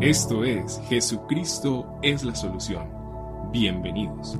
Esto es Jesucristo es la solución. Bienvenidos.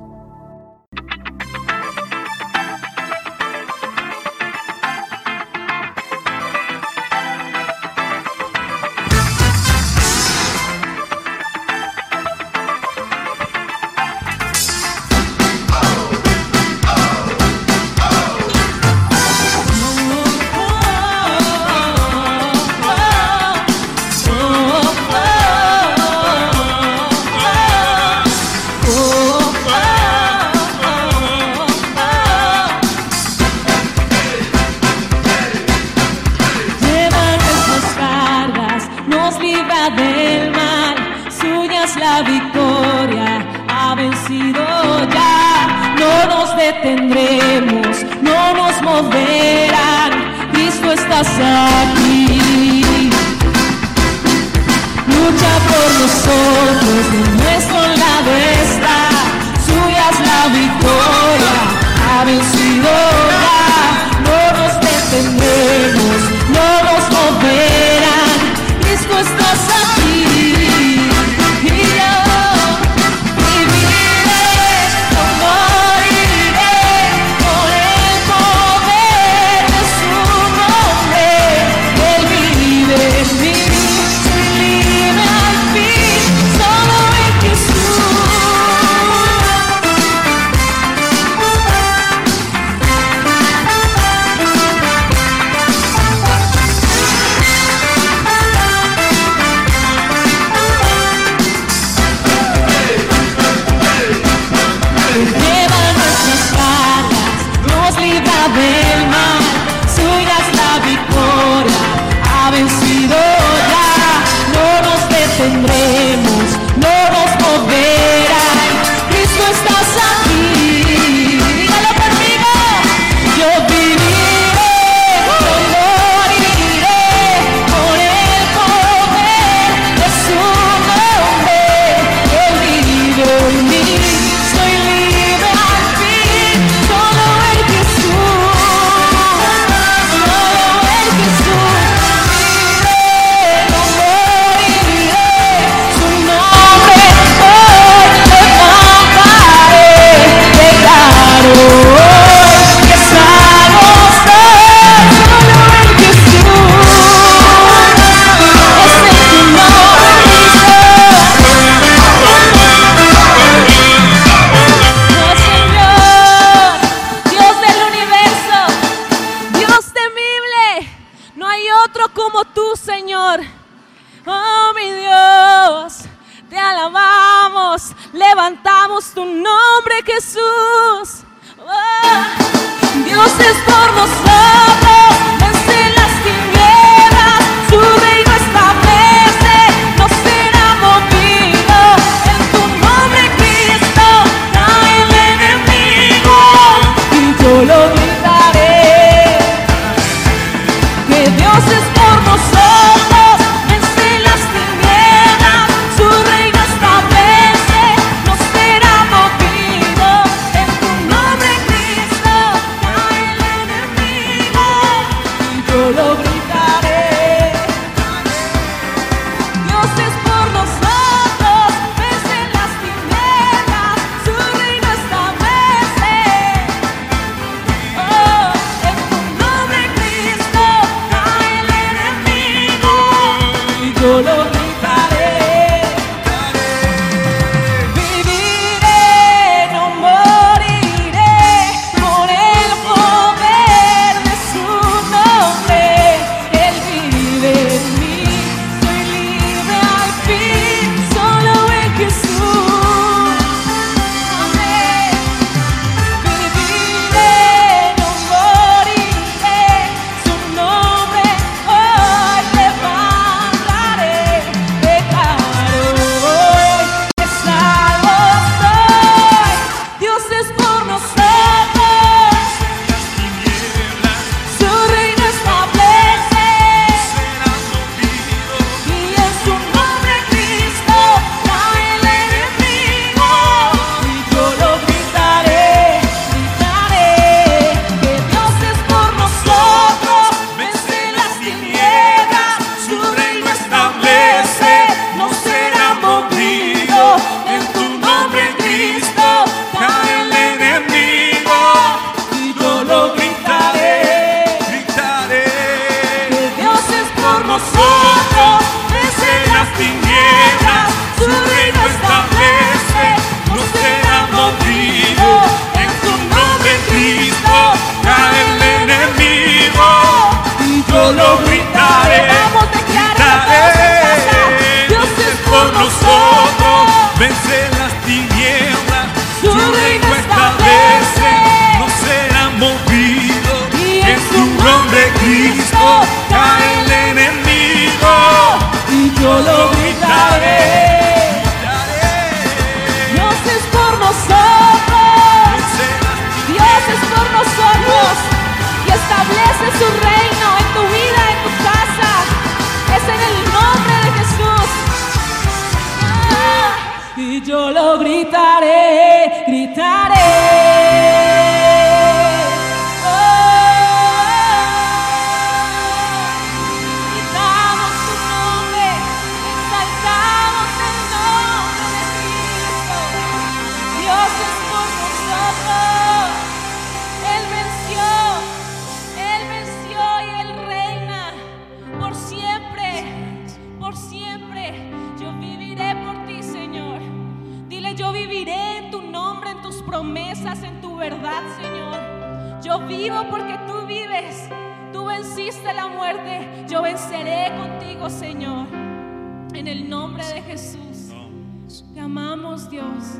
Amamos, Dios.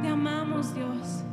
Te amamos, Dios.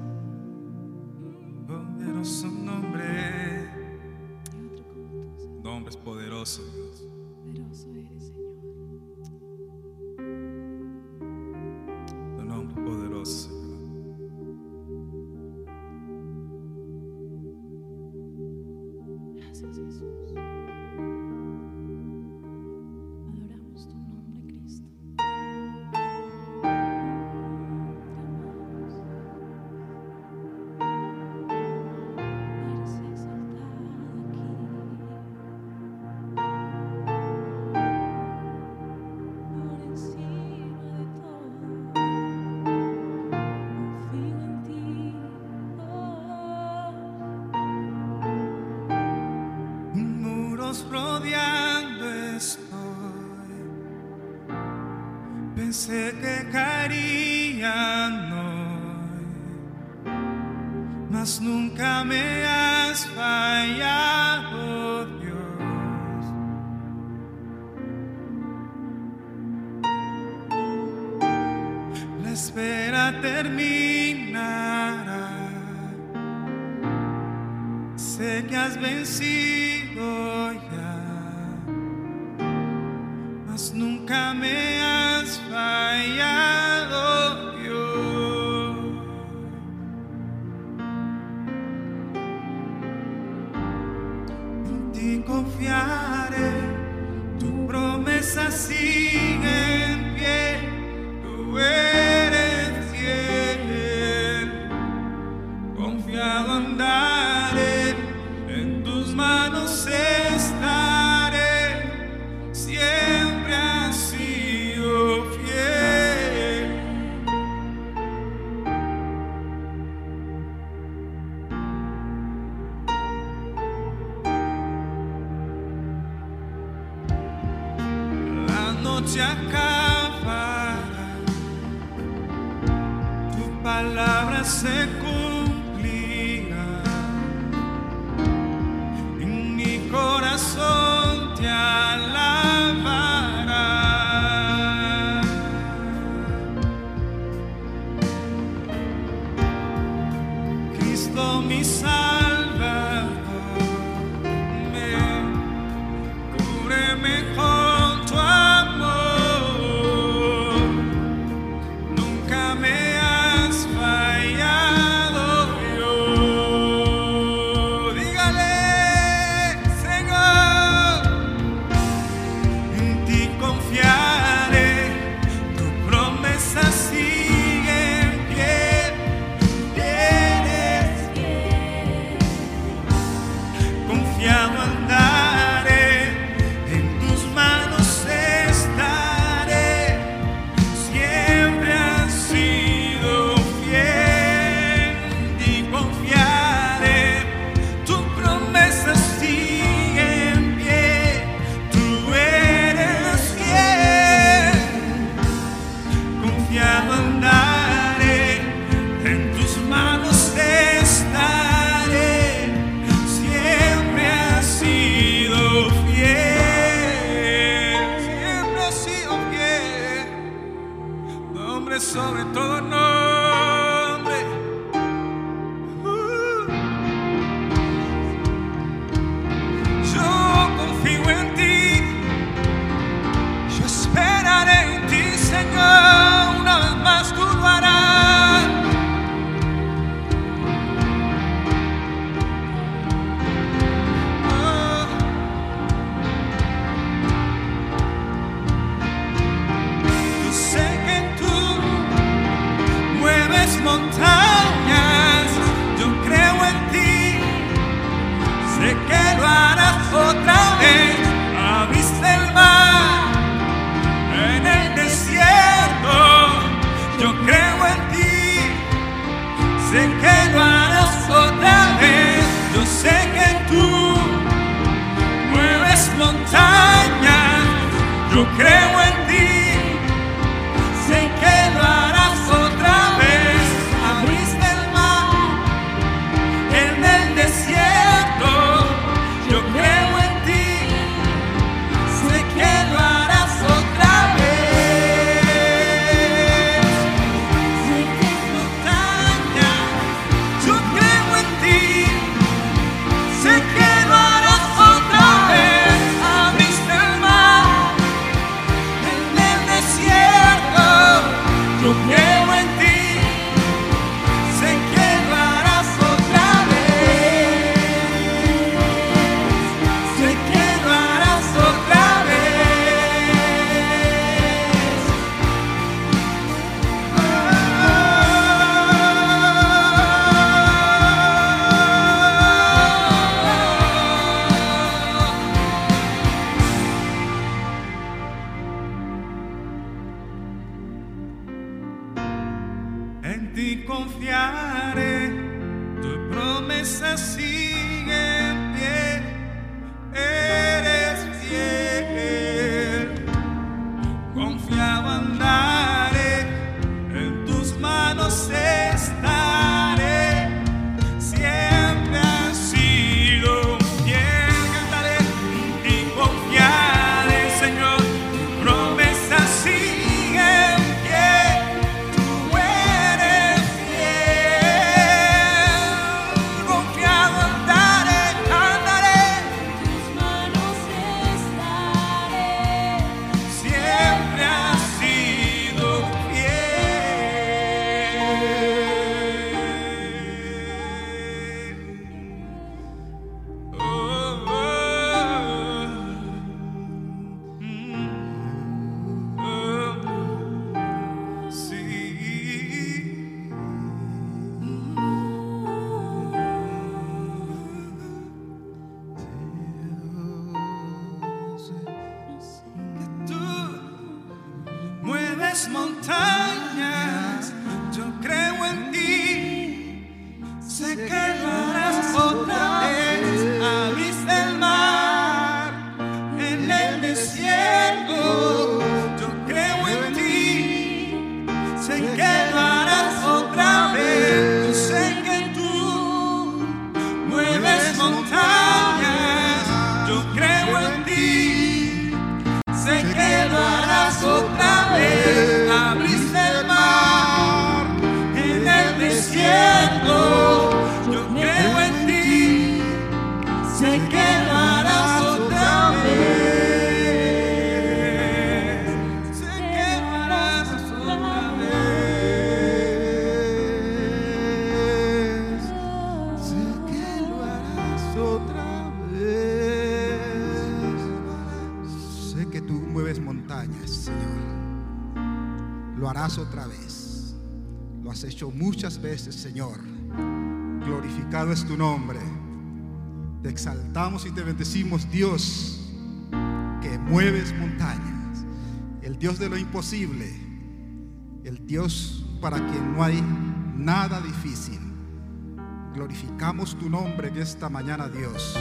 Tu palabra se cumplirá. sé que lo harás otra vez, yo sé que tú mueves montañas, yo creo en mueves montañas, yo creo en ti. Sé que muchas veces, Señor. Glorificado es tu nombre. Te exaltamos y te bendecimos, Dios, que mueves montañas. El Dios de lo imposible. El Dios para quien no hay nada difícil. Glorificamos tu nombre en esta mañana, Dios.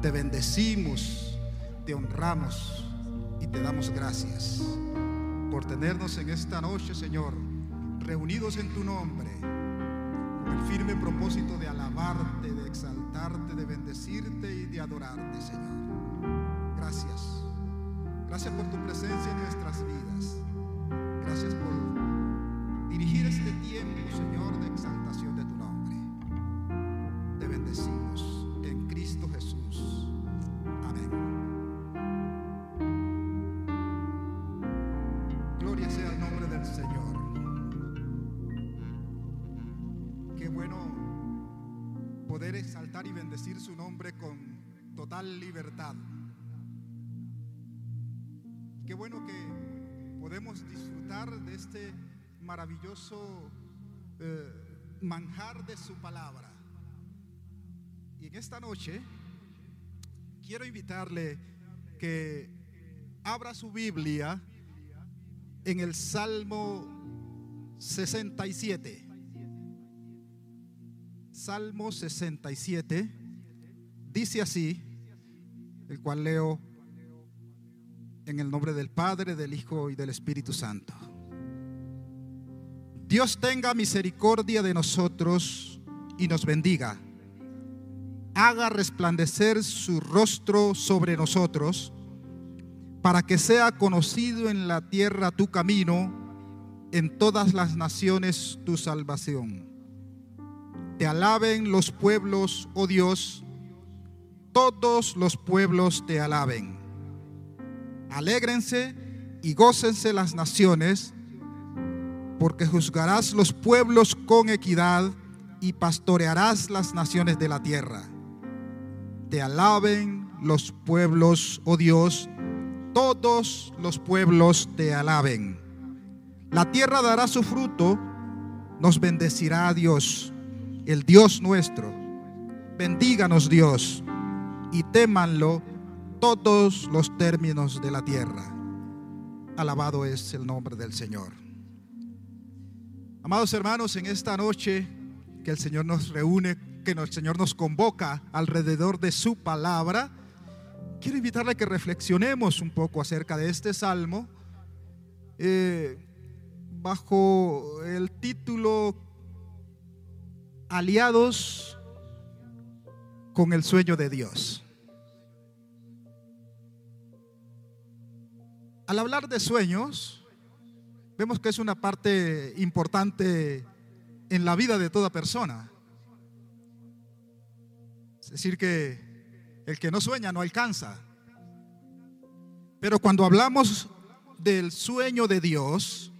Te bendecimos, te honramos y te damos gracias por tenernos en esta noche, Señor, reunidos en tu nombre, con el firme propósito de alabarte, de exaltarte, de bendecirte y de adorarte, Señor. Gracias. Gracias por tu presencia en nuestras vidas. Gracias por dirigir este tiempo, Señor, de exaltación de tu bueno poder exaltar y bendecir su nombre con total libertad. Qué bueno que podemos disfrutar de este maravilloso eh, manjar de su palabra. Y en esta noche quiero invitarle que abra su Biblia en el Salmo 67. Salmo 67 dice así, el cual leo En el nombre del Padre, del Hijo y del Espíritu Santo. Dios tenga misericordia de nosotros y nos bendiga. Haga resplandecer su rostro sobre nosotros para que sea conocido en la tierra tu camino, en todas las naciones tu salvación. Te alaben los pueblos, oh Dios, todos los pueblos te alaben. Alégrense y gócense las naciones, porque juzgarás los pueblos con equidad y pastorearás las naciones de la tierra. Te alaben los pueblos, oh Dios, todos los pueblos te alaben. La tierra dará su fruto, nos bendecirá Dios, el Dios nuestro. Bendíganos Dios y témanlo todos los términos de la tierra. Alabado es el nombre del Señor. Amados hermanos, en esta noche que el Señor nos reúne, que el Señor nos convoca alrededor de su palabra, quiero invitarle a que reflexionemos un poco acerca de este salmo eh, bajo el título Aliados con el sueño de Dios. Al hablar de sueños, vemos que es una parte importante en la vida de toda persona. Es decir, que el que no sueña no alcanza. Pero cuando hablamos del sueño de Dios,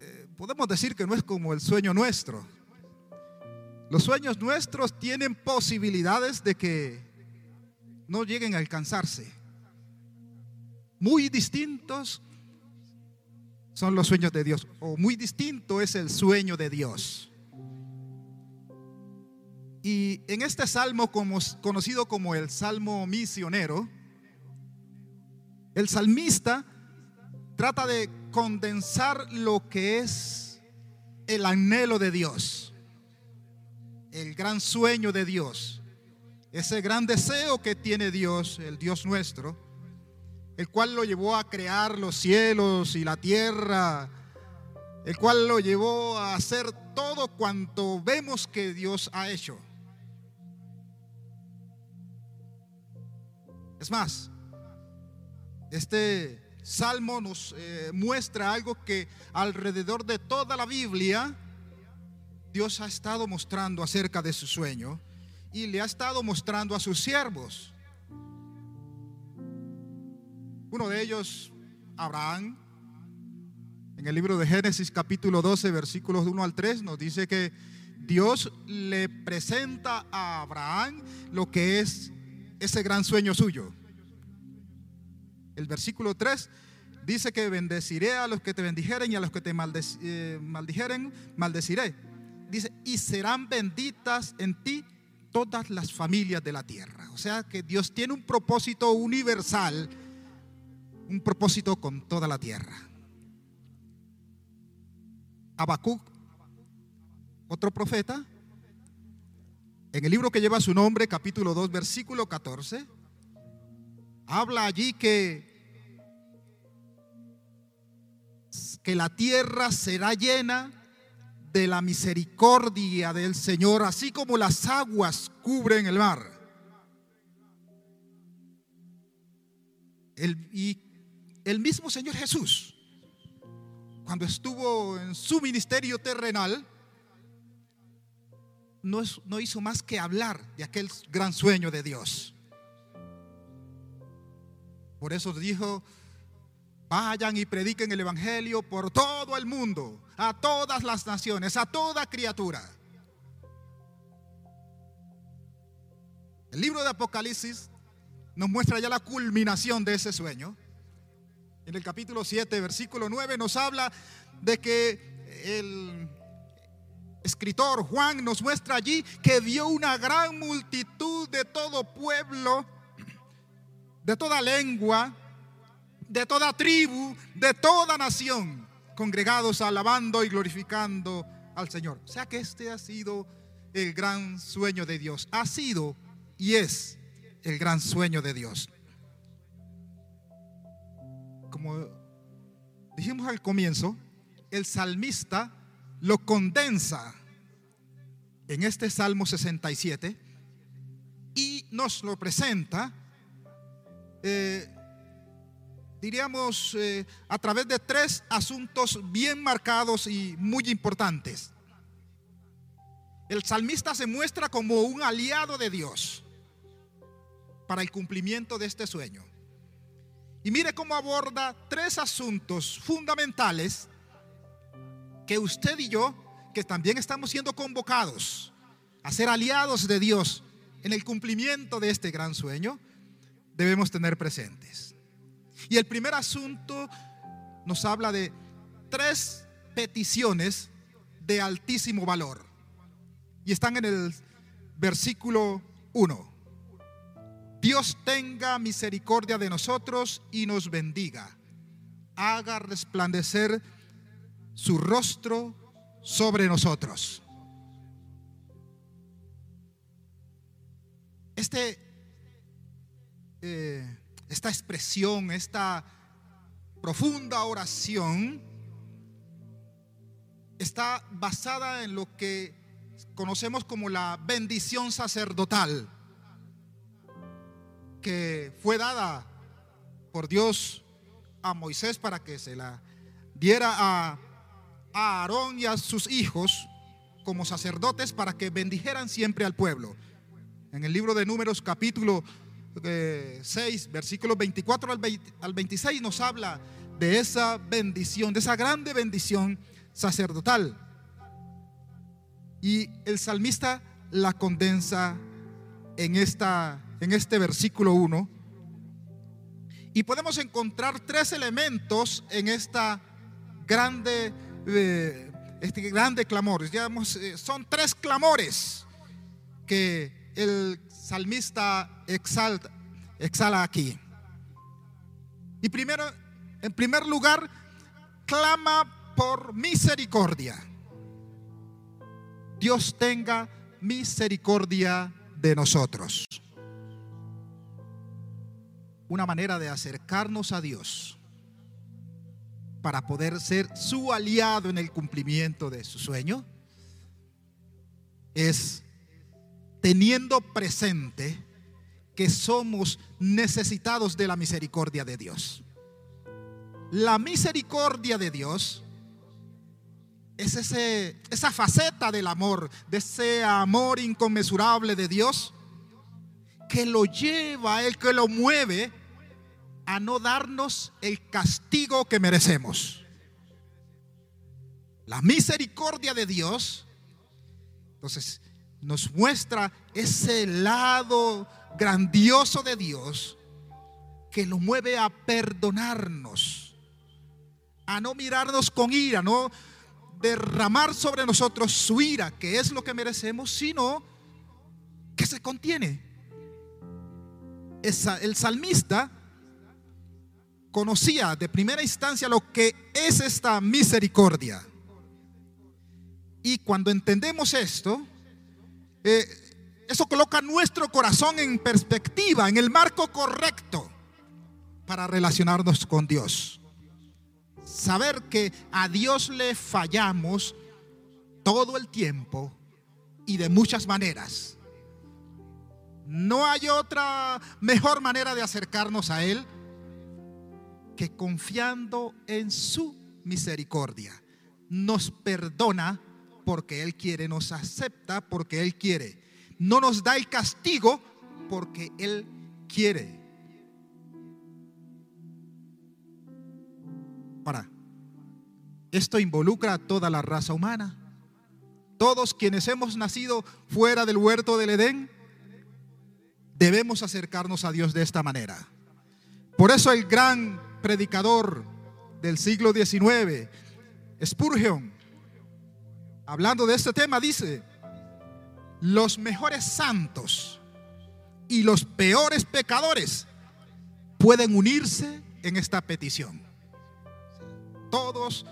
eh, podemos decir que no es como el sueño nuestro. Los sueños nuestros tienen posibilidades de que no lleguen a alcanzarse. Muy distintos son los sueños de Dios, o muy distinto es el sueño de Dios. Y en este salmo como, conocido como el salmo misionero, el salmista trata de condensar lo que es el anhelo de Dios, el gran sueño de Dios, ese gran deseo que tiene Dios, el Dios nuestro, el cual lo llevó a crear los cielos y la tierra, el cual lo llevó a hacer todo cuanto vemos que Dios ha hecho. Es más, este salmo nos eh, muestra algo que alrededor de toda la Biblia Dios ha estado mostrando acerca de su sueño y le ha estado mostrando a sus siervos. Uno de ellos, Abraham, en el libro de Génesis capítulo 12, versículos 1 al 3, nos dice que Dios le presenta a Abraham lo que es ese gran sueño suyo. El versículo 3 dice que bendeciré a los que te bendijeren y a los que te eh, maldijeren, maldeciré. Y serán benditas en ti todas las familias de la tierra. O sea que Dios tiene un propósito universal, un propósito con toda la tierra. Habacuc, otro profeta, en el libro que lleva su nombre, capítulo 2, versículo 14, habla allí que, que la tierra será llena de la misericordia del Señor, así como las aguas cubren el mar. El, y el mismo Señor Jesús, cuando estuvo en su ministerio terrenal, no, hizo más que hablar de aquel gran sueño de Dios. Por eso dijo, vayan y prediquen el Evangelio por todo el mundo, a todas las naciones, a toda criatura. El libro de Apocalipsis nos muestra ya la culminación de ese sueño. En el capítulo 7, versículo 9, nos habla de que el escritor Juan nos muestra allí que vio una gran multitud de todo pueblo, de toda lengua, de toda tribu, de toda nación, congregados alabando y glorificando al Señor. O sea que este ha sido el gran sueño de Dios. Ha sido y es el gran sueño de Dios. como dijimos al comienzo, el salmista lo condensa en este Salmo 67 y nos lo presenta, eh, diríamos, eh, a través de tres asuntos bien marcados y muy importantes. El salmista se muestra como un aliado de Dios para el cumplimiento de este sueño. Y mire cómo aborda tres asuntos fundamentales que usted y yo, que también estamos siendo convocados a ser aliados de Dios en el cumplimiento de este gran sueño, debemos tener presentes. Y el primer asunto nos habla de tres peticiones de altísimo valor. Y están en el versículo 1. Dios tenga misericordia de nosotros y nos bendiga. Haga resplandecer su rostro sobre nosotros. Este, eh, esta expresión, esta profunda oración está basada en lo que conocemos como la bendición sacerdotal que fue dada por Dios a Moisés para que se la diera a, Aarón y a sus hijos como sacerdotes para que bendijeran siempre al pueblo. En el libro de Números capítulo 6, eh, versículos 24 al, al 26 nos habla de esa bendición, de esa grande bendición sacerdotal. Y el salmista la condensa en, esta, en este versículo 1. Y podemos encontrar tres elementos en esta grande, eh, este grande clamor. Digamos, eh, son tres clamores que el salmista exalta, exhala aquí. Y primero, en primer lugar, clama por misericordia. Dios tenga misericordia de nosotros. Una manera de acercarnos a Dios para poder ser su aliado en el cumplimiento de su sueño es teniendo presente que somos necesitados de la misericordia de Dios. La misericordia de Dios es ese, esa faceta del amor, de ese amor inconmensurable de Dios, que lo lleva, el que lo mueve a no darnos el castigo que merecemos. La misericordia de Dios, entonces, nos muestra ese lado grandioso de Dios que lo mueve a perdonarnos, a no mirarnos con ira, no derramar sobre nosotros su ira, que es lo que merecemos, sino que se contiene. el salmista conocía de primera instancia lo que es esta misericordia. Y cuando entendemos esto, eh, eso coloca nuestro corazón en perspectiva, en el marco correcto para relacionarnos con Dios saber que a Dios le fallamos todo el tiempo y de muchas maneras. No hay otra mejor manera de acercarnos a Él que confiando en su misericordia. Nos perdona porque Él quiere, nos acepta porque Él quiere. No nos da el castigo porque Él quiere. Ahora, esto involucra a toda la raza humana. Todos quienes hemos nacido fuera del huerto del Edén, debemos acercarnos a Dios de esta manera. Por eso el gran predicador del siglo XIX, Spurgeon, hablando de este tema, dice, los mejores santos y los peores pecadores pueden unirse en esta petición. Todos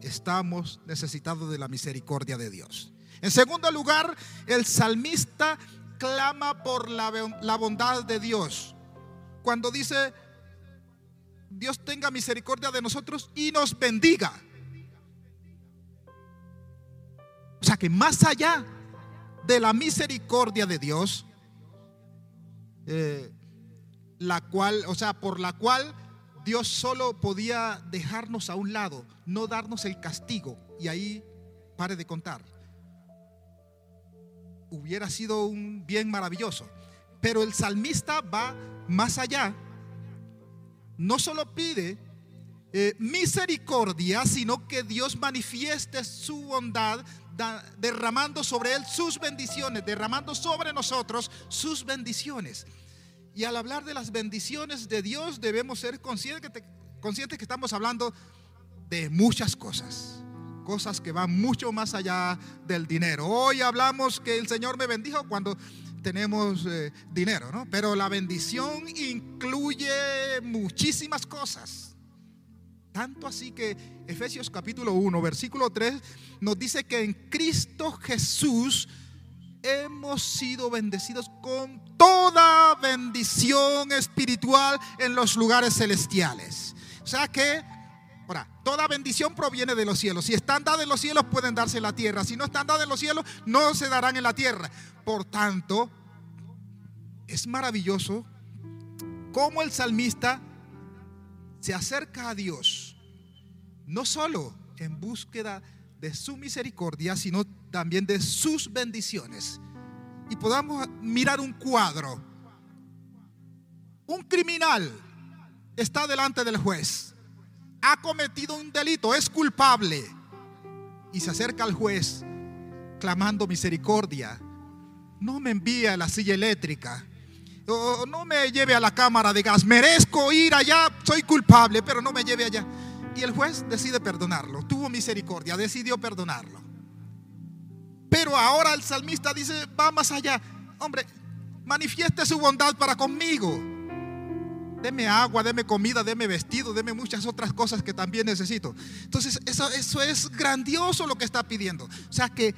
estamos necesitados de la misericordia de Dios. En segundo lugar, el salmista clama por la, bondad de Dios. Cuando dice, Dios tenga misericordia de nosotros y nos bendiga. O sea que más allá de la misericordia de Dios, eh, la cual, o sea, por la cual Dios solo podía dejarnos a un lado, no darnos el castigo. Y ahí pare de contar. Hubiera sido un bien maravilloso. Pero el salmista va más allá. No solo pide eh, misericordia, sino que Dios manifieste su bondad da- derramando sobre él sus bendiciones, derramando sobre nosotros sus bendiciones. Y al hablar de las bendiciones de Dios debemos ser conscientes que, que estamos hablando de muchas cosas. Cosas que van mucho más allá del dinero. Hoy hablamos que el Señor me bendijo cuando tenemos eh, dinero, ¿no? Pero la bendición incluye muchísimas cosas. Tanto así que Efesios capítulo 1, versículo 3 nos dice que en Cristo Jesús hemos sido bendecidos con toda bendición espiritual en los lugares celestiales. O sea que, ahora, toda bendición proviene de los cielos. Si están dadas en los cielos, pueden darse en la tierra. Si no están dadas en los cielos, no se darán en la tierra. Por tanto, es maravilloso cómo el salmista se acerca a Dios, no solo en búsqueda de su misericordia, sino también de sus bendiciones. Y podamos mirar un cuadro. Un criminal está delante del juez, ha cometido un delito, es culpable, y se acerca al juez clamando misericordia. No me envíe a la silla eléctrica. No me lleve a la cámara de gas. Merezco ir allá, soy culpable, pero no me lleve allá. Y el juez decide perdonarlo. Tuvo misericordia, decidió perdonarlo. Pero ahora el salmista dice, va más allá. Hombre, manifieste su bondad para conmigo. Deme agua, deme comida, deme vestido, deme muchas otras cosas que también necesito. Entonces, eso, eso es grandioso lo que está pidiendo. O sea que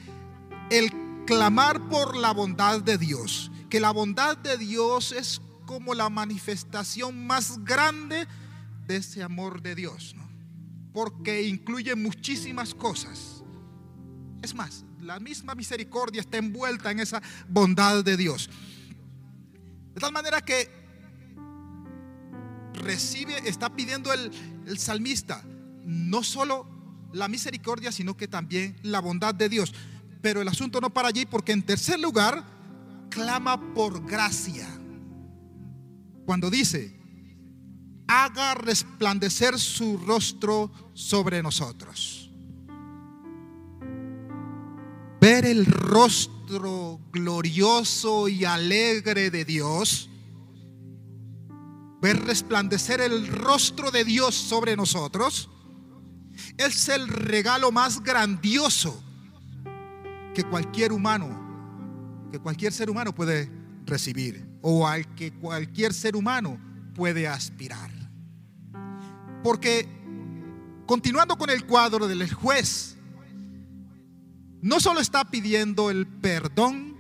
el clamar por la bondad de Dios, que la bondad de Dios es como la manifestación más grande de ese amor de Dios, ¿no? Porque incluye muchísimas cosas. Es más, la misma misericordia está envuelta en esa bondad de Dios. De tal manera que recibe, está pidiendo el, salmista, no solo la misericordia, sino que también la bondad de Dios. Pero el asunto no para allí, porque en tercer lugar, clama por gracia. Cuando dice, haga resplandecer su rostro sobre nosotros. Ver el rostro glorioso y alegre de Dios, ver resplandecer el rostro de Dios sobre nosotros, es el regalo más grandioso que cualquier humano, que cualquier ser humano puede recibir o al que cualquier ser humano puede aspirar. Porque continuando con el cuadro del juez, no solo está pidiendo el perdón,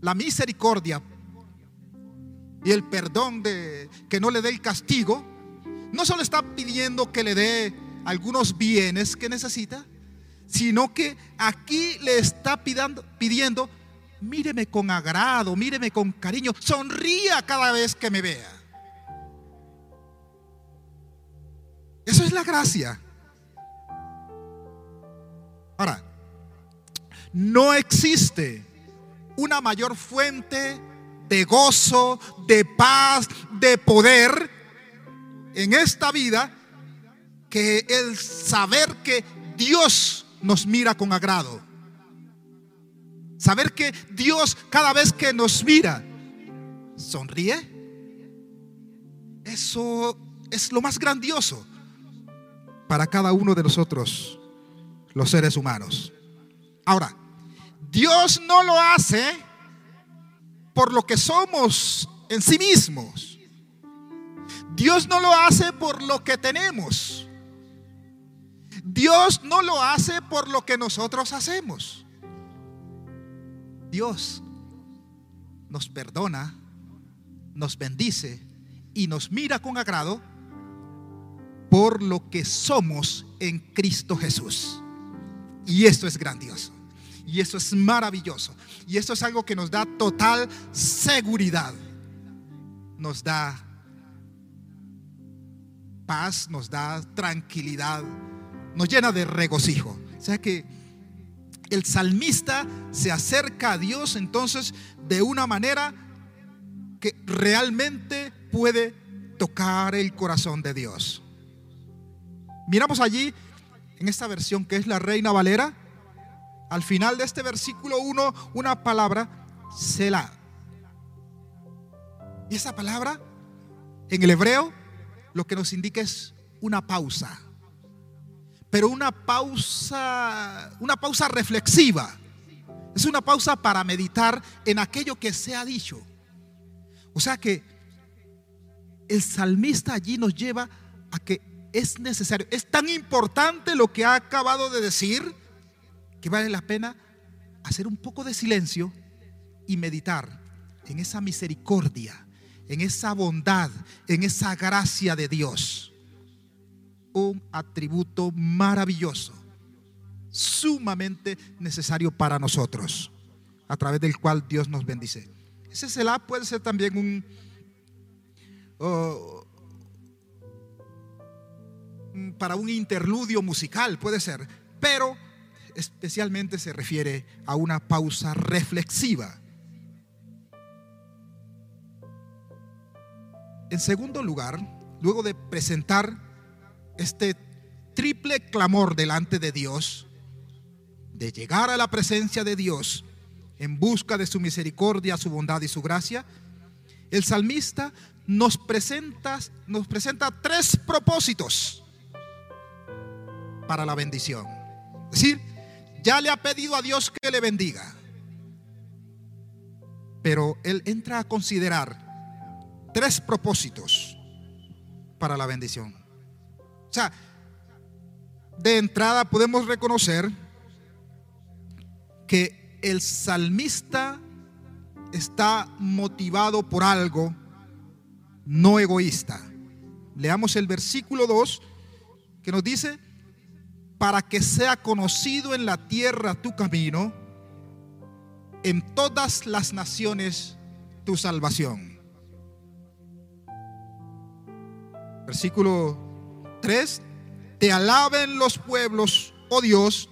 la misericordia y el perdón de que no le dé el castigo, no solo está pidiendo que le dé algunos bienes que necesita, sino que aquí le está pidiendo, pidiendo míreme con agrado, míreme con cariño, sonría cada vez que me vea. Eso es la gracia. Ahora, no existe una mayor fuente de gozo, de paz, de poder en esta vida que el saber que Dios nos mira con agrado. Saber que Dios cada vez que nos mira sonríe. Eso es lo más grandioso para cada uno de nosotros, los seres humanos. Ahora, Dios no lo hace por lo que somos en sí mismos. Dios no lo hace por lo que tenemos. Dios no lo hace por lo que nosotros hacemos. Dios nos perdona, nos bendice y nos mira con agrado por lo que somos en Cristo Jesús. Y esto es grandioso. Y esto es maravilloso. Y esto es algo que nos da total seguridad. Nos da paz, nos da tranquilidad, nos llena de regocijo. O sea que el salmista se acerca a Dios entonces de una manera que realmente puede tocar el corazón de Dios. Miramos allí en esta versión que es la Reina Valera, al final de este versículo 1, una palabra, Selah. Y esa palabra en el hebreo lo que nos indica es una pausa. Pero una pausa, una pausa reflexiva. Es una pausa para meditar en aquello que se ha dicho. O sea que el salmista allí nos lleva a que es necesario, es tan importante lo que ha acabado de decir, que vale la pena hacer un poco de silencio y meditar en esa misericordia, en esa bondad, en esa gracia de Dios. Un atributo maravilloso, sumamente necesario para nosotros, a través del cual Dios nos bendice. Ese Selah puede ser también un, oh, para un interludio musical, puede ser, pero especialmente se refiere a una pausa reflexiva. En segundo lugar, luego de presentar este triple clamor delante de Dios, de llegar a la presencia de Dios en busca de su misericordia, su bondad y su gracia, el salmista nos presenta, tres propósitos para la bendición. Es decir, ya le ha pedido a Dios que le bendiga. Pero él entra a considerar tres propósitos para la bendición. O sea, de entrada podemos reconocer que el salmista está motivado por algo no egoísta. Leamos el versículo 2 que nos dice, para que sea conocido en la tierra tu camino, en todas las naciones tu salvación. Versículo 3, te alaben los pueblos, oh Dios,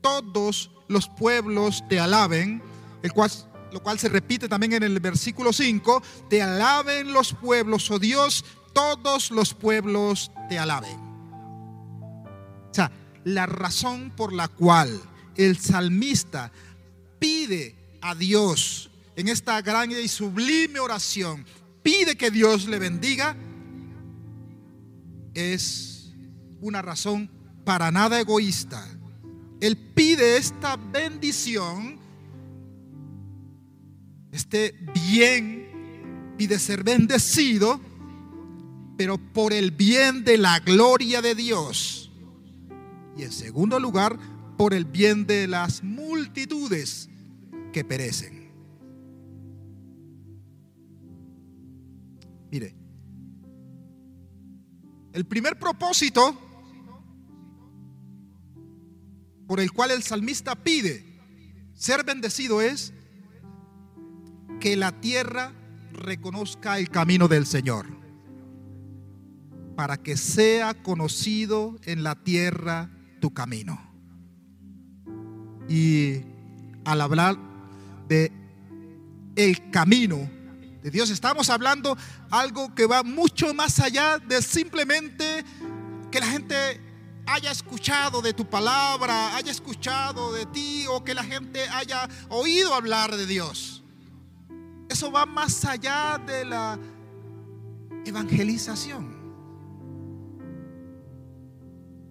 todos los pueblos te alaben, el cual, lo cual se repite también en el versículo 5, te alaben los pueblos, oh Dios, todos los pueblos te alaben. O sea, la razón por la cual el salmista pide a Dios en esta gran y sublime oración, pide que Dios le bendiga, es una razón para nada egoísta. Él pide esta bendición, este bien, pide ser bendecido, pero por el bien de la gloria de Dios y en segundo lugar, por el bien de las multitudes que perecen. El primer propósito por el cual el salmista pide ser bendecido es que la tierra reconozca el camino del Señor, para que sea conocido en la tierra tu camino. Y al hablar de el camino Dios, estamos hablando algo que va mucho más allá de simplemente que la gente haya escuchado de tu palabra, haya escuchado de ti o que la gente haya oído hablar de Dios. Eso va más allá de la evangelización.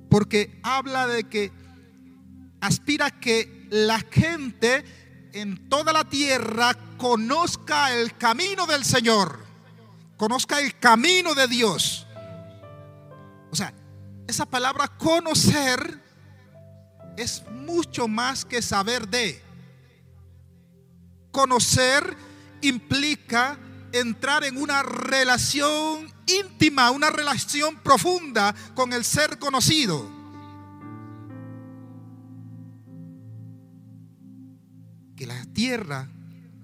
porque habla de que aspira que la gente en toda la tierra conozca el camino del Señor, conozca el camino de Dios. O sea, esa palabra conocer es mucho más que saber de. Conocer implica entrar en una relación íntima, una relación profunda con el ser conocido. Que la tierra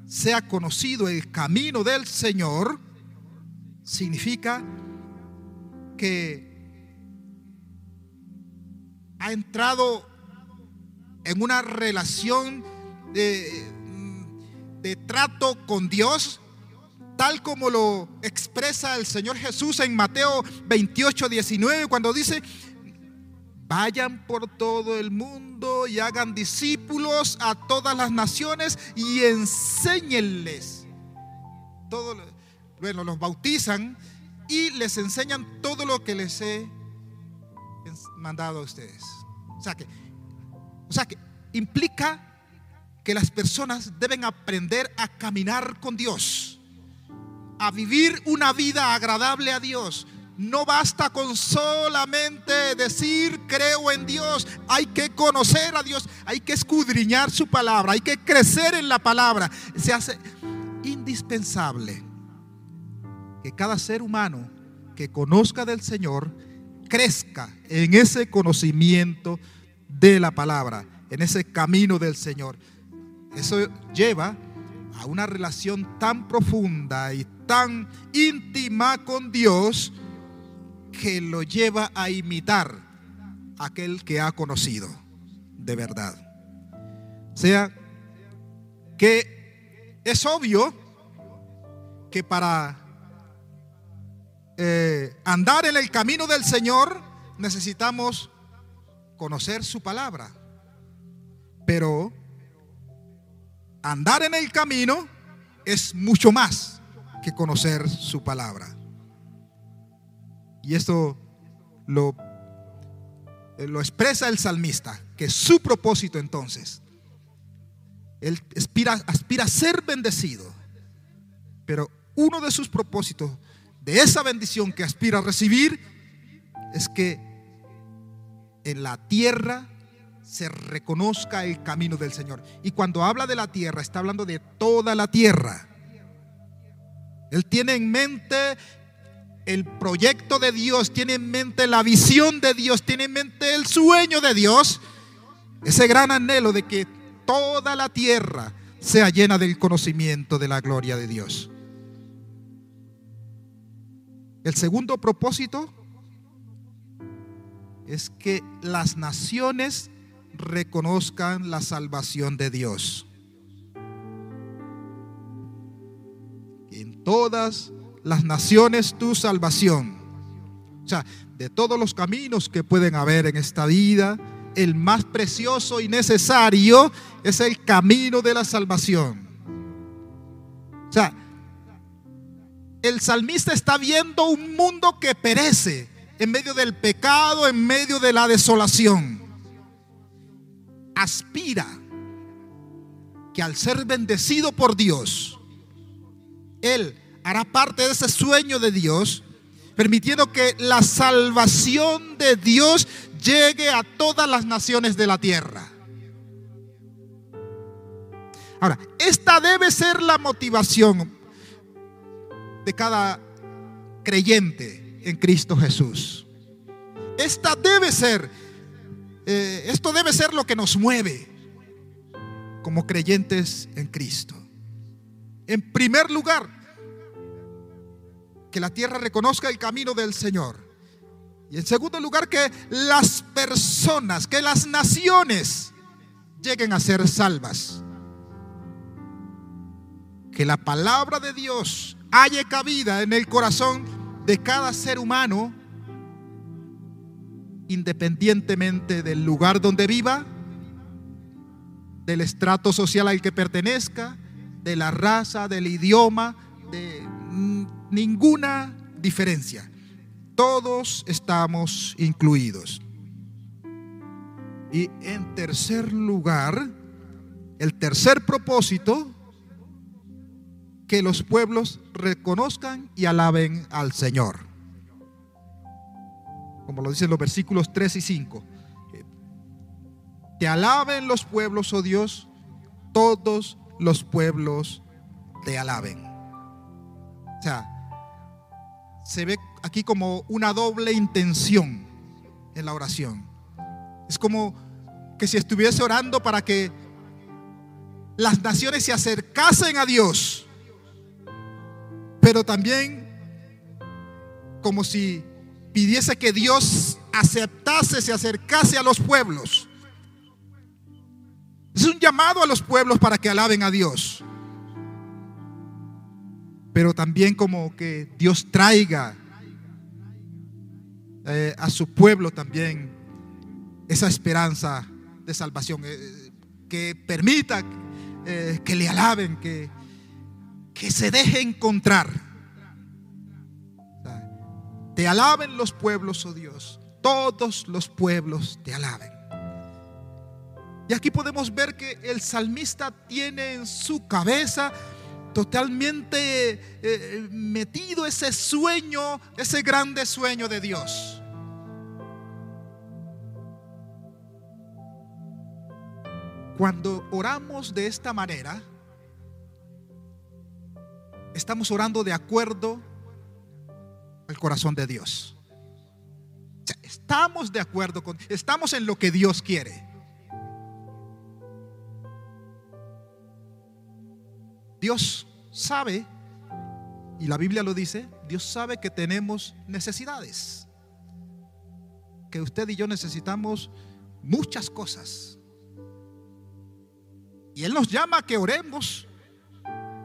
sea conocido el camino del Señor significa que ha entrado en una relación de, trato con Dios, tal como lo expresa el Señor Jesús en Mateo 28, 19, cuando dice, vayan por todo el mundo y hagan discípulos a todas las naciones y enséñenles. Todo, bueno, los bautizan y les enseñan todo lo que les he mandado a ustedes. O sea que, o sea que implica que las personas deben aprender a caminar con Dios, a vivir una vida agradable a Dios. No basta con solamente decir creo en Dios, hay que conocer a Dios, hay que escudriñar su palabra, hay que crecer en la palabra. Se hace indispensable que cada ser humano que conozca del Señor crezca en ese conocimiento de la palabra, en ese camino del Señor. Eso lleva a una relación tan profunda y tan íntima con Dios que lo lleva a imitar a aquel que ha conocido de verdad. O sea, que es obvio que para eh, andar en el camino del Señor necesitamos conocer su palabra. Pero andar en el camino es mucho más que conocer su palabra. Y esto lo, eh, lo expresa el salmista, que su propósito entonces, él aspira, aspira a ser bendecido, pero uno de sus propósitos de esa bendición que aspira a recibir es que en la tierra se reconozca el camino del Señor. Y cuando habla de la tierra, está hablando de toda la tierra. Él tiene en mente el proyecto de Dios, tiene en mente la visión de Dios, tiene en mente el sueño de Dios, ese gran anhelo de que toda la tierra sea llena del conocimiento de la gloria de Dios. El segundo propósito es que las naciones reconozcan la salvación de Dios. En todas las naciones tu salvación. O sea, de todos los caminos que pueden haber en esta vida, el más precioso y necesario es el camino de la salvación. O sea, el salmista está viendo un mundo que perece en medio del pecado, en medio de la desolación. Aspira que al ser bendecido por Dios, Él hará parte de ese sueño de Dios, permitiendo que la salvación de Dios llegue a todas las naciones de la tierra. Ahora, esta debe ser la motivación de cada creyente en Cristo Jesús. Esta debe ser, eh, esto debe ser lo que nos mueve como creyentes en Cristo. En primer lugar, que la tierra reconozca el camino del Señor. Y en segundo lugar, que las personas, que las naciones lleguen a ser salvas. Que la palabra de Dios halle cabida en el corazón de cada ser humano, independientemente del lugar donde viva, del estrato social al que pertenezca, de la raza, del idioma, de mm, ninguna diferencia. Todos estamos incluidos. Y en tercer lugar, el tercer propósito, que los pueblos reconozcan y alaben al Señor. Como lo dicen los versículos 3 y 5. Te alaben los pueblos, oh Dios, todos los pueblos te alaben. O sea, se ve aquí como una doble intención en la oración. Es como que si estuviese orando para que las naciones se acercasen a Dios, pero también como si pidiese que Dios aceptase, se acercase a los pueblos. Es un llamado a los pueblos para que alaben a Dios. Pero también como que Dios traiga eh, a su pueblo también esa esperanza de salvación. eh, que permita eh, que le alaben, que, que se deje encontrar. Te alaben los pueblos, oh Dios. Todos los pueblos te alaben. Y aquí podemos ver que el salmista tiene en su cabeza totalmente eh, metido ese sueño, ese grande sueño de Dios. Cuando oramos de esta manera, estamos orando de acuerdo al corazón de Dios. Estamos de acuerdo con, estamos en lo que Dios quiere. Dios sabe, y la Biblia lo dice, Dios sabe que tenemos necesidades. Que usted y yo necesitamos muchas cosas. Y Él nos llama a que oremos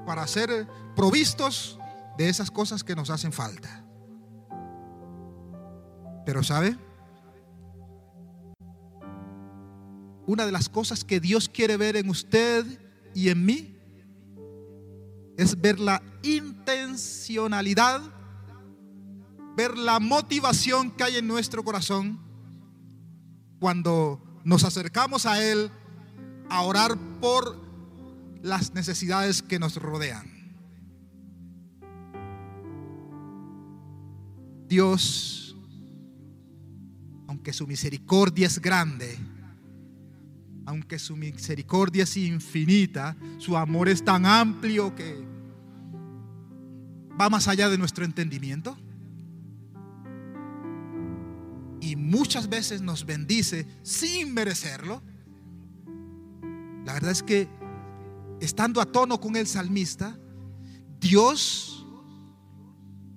para ser provistos de esas cosas que nos hacen falta. Pero ¿sabe? Una de las cosas que Dios quiere ver en usted y en mí es ver la intencionalidad, ver la motivación que hay en nuestro corazón cuando nos acercamos a Él a orar por las necesidades que nos rodean. Dios, aunque su misericordia es grande, aunque su misericordia es infinita, su amor es tan amplio que va más allá de nuestro entendimiento. Y muchas veces nos bendice sin merecerlo. La verdad es que estando a tono con el salmista, Dios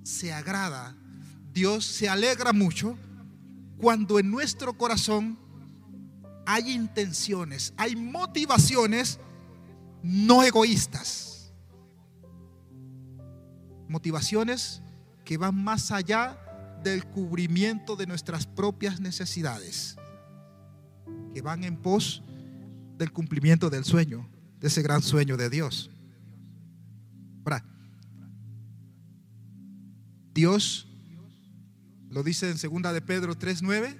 se agrada, Dios se alegra mucho cuando en nuestro corazón hay intenciones, hay motivaciones no egoístas. Motivaciones que van más allá del cubrimiento de nuestras propias necesidades, que van en pos del cumplimiento del sueño, de ese gran sueño de Dios. Ahora, Dios lo dice en segunda de Pedro 3:9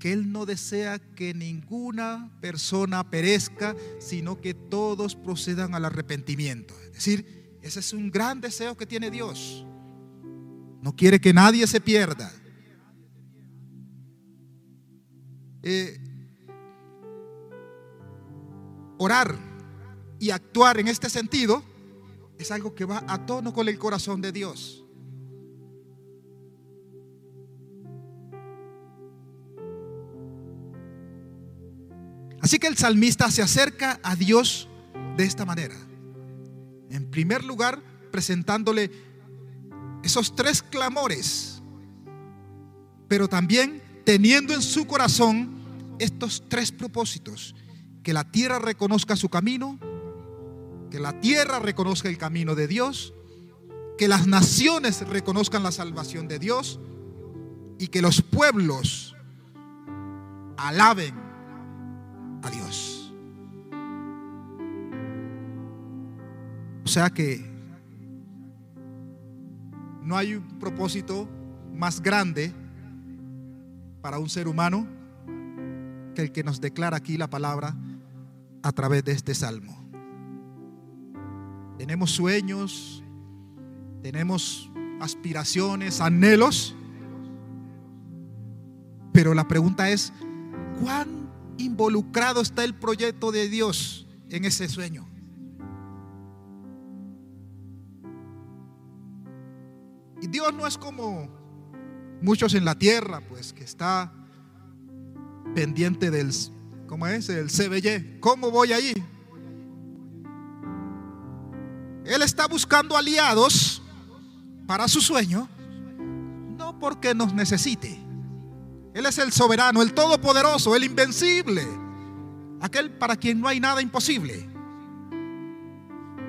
que Él no desea que ninguna persona perezca, sino que todos procedan al arrepentimiento. Es decir, ese es un gran deseo que tiene Dios. No quiere que nadie se pierda. Eh, orar y actuar en este sentido es algo que va a tono con el corazón de Dios. Así que el salmista se acerca a Dios de esta manera. Primer lugar, presentándole esos tres clamores, pero también teniendo en su corazón estos tres propósitos. Que la tierra reconozca su camino, que la tierra reconozca el camino de Dios, que las naciones reconozcan la salvación de Dios y que los pueblos alaben O sea que no hay un propósito más grande para un ser humano que el que nos declara aquí la palabra a través de este salmo. Tenemos sueños, tenemos aspiraciones, anhelos, pero la pregunta es, ¿cuán involucrado está el proyecto de Dios en ese sueño? Dios no es como muchos en la tierra, pues que está pendiente del, ¿cómo es? El CBY. ¿Cómo voy allí? Él está buscando aliados para su sueño, no porque nos necesite. Él es el soberano, el todopoderoso, el invencible, aquel para quien no hay nada imposible.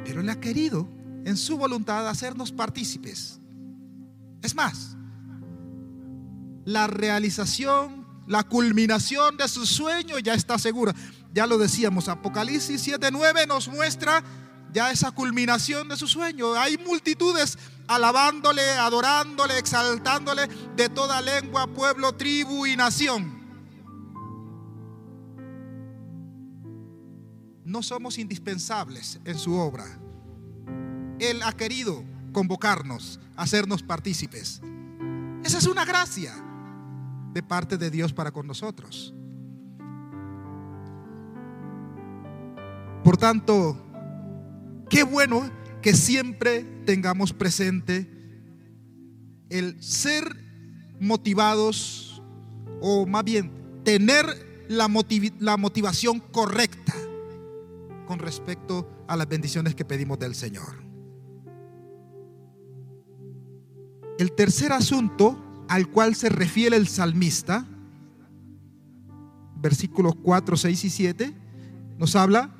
Pero Él ha querido en su voluntad hacernos partícipes. Es más, la realización, la culminación de su sueño ya está segura. Ya lo decíamos, Apocalipsis 7:9 nos muestra ya esa culminación de su sueño. Hay multitudes alabándole, adorándole, exaltándole de toda lengua, pueblo, tribu y nación. No somos indispensables en su obra. Él ha querido convocarnos, hacernos partícipes. Esa es una gracia de parte de Dios para con nosotros. Por tanto, qué bueno que siempre tengamos presente el ser motivados o más bien tener la, la motivación correcta con respecto a las bendiciones que pedimos del Señor. El tercer asunto al cual se refiere el salmista, versículos 4, 6 y 7, nos habla,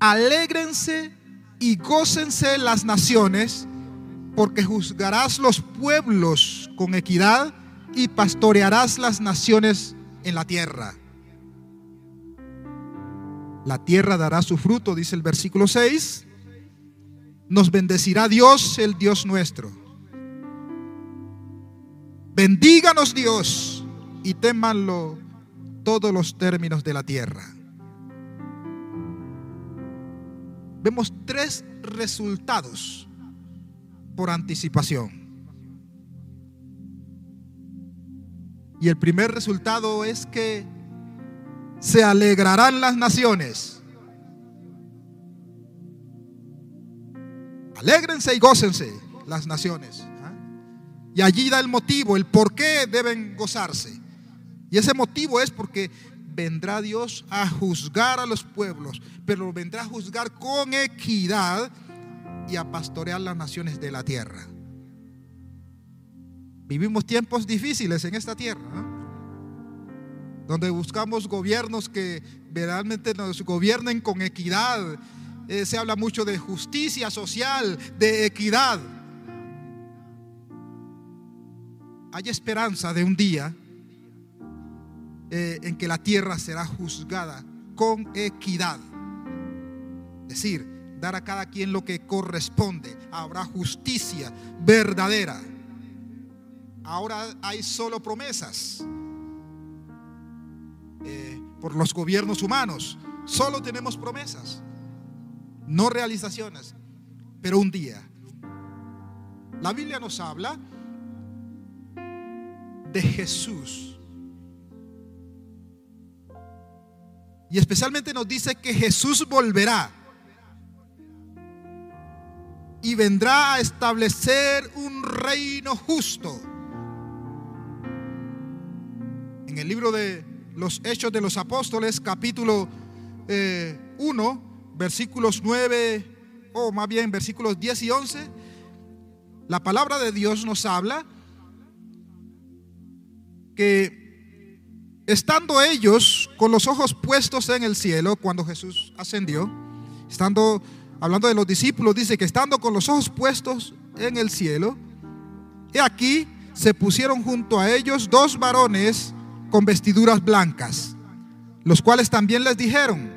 alégrense y gócense las naciones, porque juzgarás los pueblos con equidad y pastorearás las naciones en la tierra. La tierra dará su fruto, dice el versículo 6. Nos bendecirá Dios, el Dios nuestro. Bendíganos Dios y témanlo todos los términos de la tierra. Vemos tres resultados por anticipación. Y el primer resultado es que se alegrarán las naciones. Alégrense y gócense las naciones. Y allí da el motivo, el por qué deben gozarse. Y ese motivo es porque vendrá Dios a juzgar a los pueblos, pero vendrá a juzgar con equidad y a pastorear las naciones de la tierra. Vivimos tiempos difíciles en esta tierra, donde buscamos gobiernos que realmente nos gobiernen con equidad. Eh, se habla mucho de justicia social, de equidad. Hay esperanza de un día eh, en que la tierra será juzgada con equidad. Es decir, dar a cada quien lo que corresponde. Habrá justicia verdadera. Ahora hay solo promesas eh, por los gobiernos humanos. Solo tenemos promesas, no realizaciones. Pero un día, la Biblia nos habla de Jesús Y especialmente nos dice que Jesús volverá y vendrá a establecer un reino justo. En el libro de los Hechos de los Apóstoles, capítulo 1, eh, versículos 9, o más bien versículos 10 y 11, la palabra de Dios nos habla que Estando ellos con los ojos puestos en el cielo cuando Jesús ascendió, estando hablando de los discípulos, dice que estando con los ojos puestos en el cielo, y aquí se pusieron junto a ellos dos varones con vestiduras blancas, los cuales también les dijeron,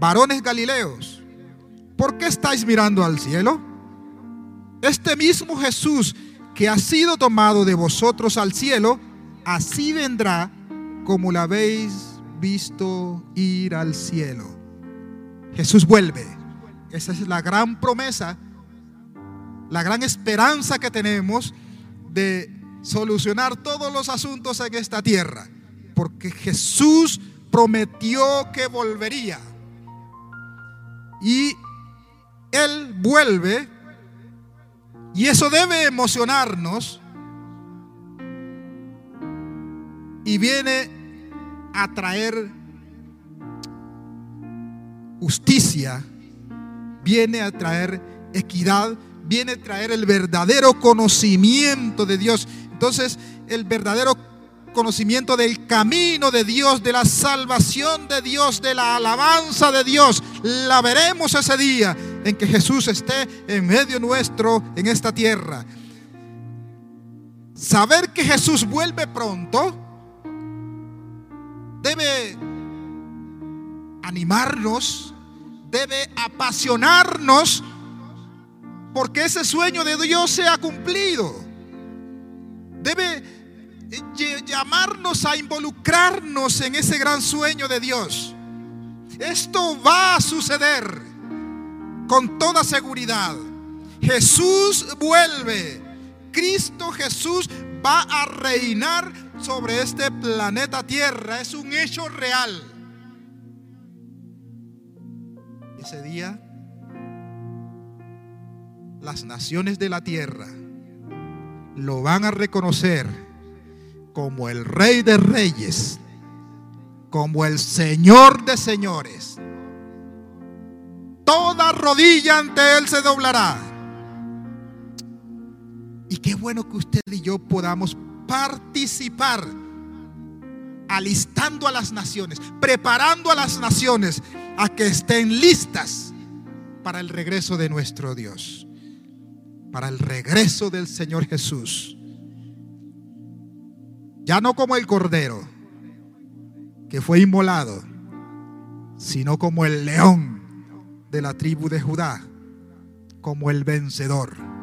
varones galileos, ¿por qué estáis mirando al cielo? Este mismo Jesús que ha sido tomado de vosotros al cielo, así vendrá como la habéis visto ir al cielo. Jesús vuelve. Esa es la gran promesa, la gran esperanza que tenemos de solucionar todos los asuntos en esta tierra. Porque Jesús prometió que volvería. Y Él vuelve Y eso debe emocionarnos y viene a traer justicia, viene a traer equidad, viene a traer el verdadero conocimiento de Dios. Entonces, el verdadero conocimiento del camino de Dios, de la salvación de Dios, de la alabanza de Dios, la veremos ese día en que Jesús esté en medio nuestro en esta tierra. Saber que Jesús vuelve pronto debe animarnos, debe apasionarnos porque ese sueño de Dios se ha cumplido. Debe llamarnos a involucrarnos en ese gran sueño de Dios. Esto va a suceder con toda seguridad. Jesús vuelve. Cristo Jesús va a reinar sobre este planeta Tierra. Es un hecho real. Ese día, las naciones de la tierra lo van a reconocer como el Rey de Reyes, como el Señor de Señores. Toda rodilla ante Él se doblará. Y qué bueno que usted y yo podamos participar alistando a las naciones, preparando a las naciones a que estén listas para el regreso de nuestro Dios, para el regreso del Señor Jesús. Ya no como el cordero que fue inmolado, sino como el león de la tribu de Judá, como el vencedor.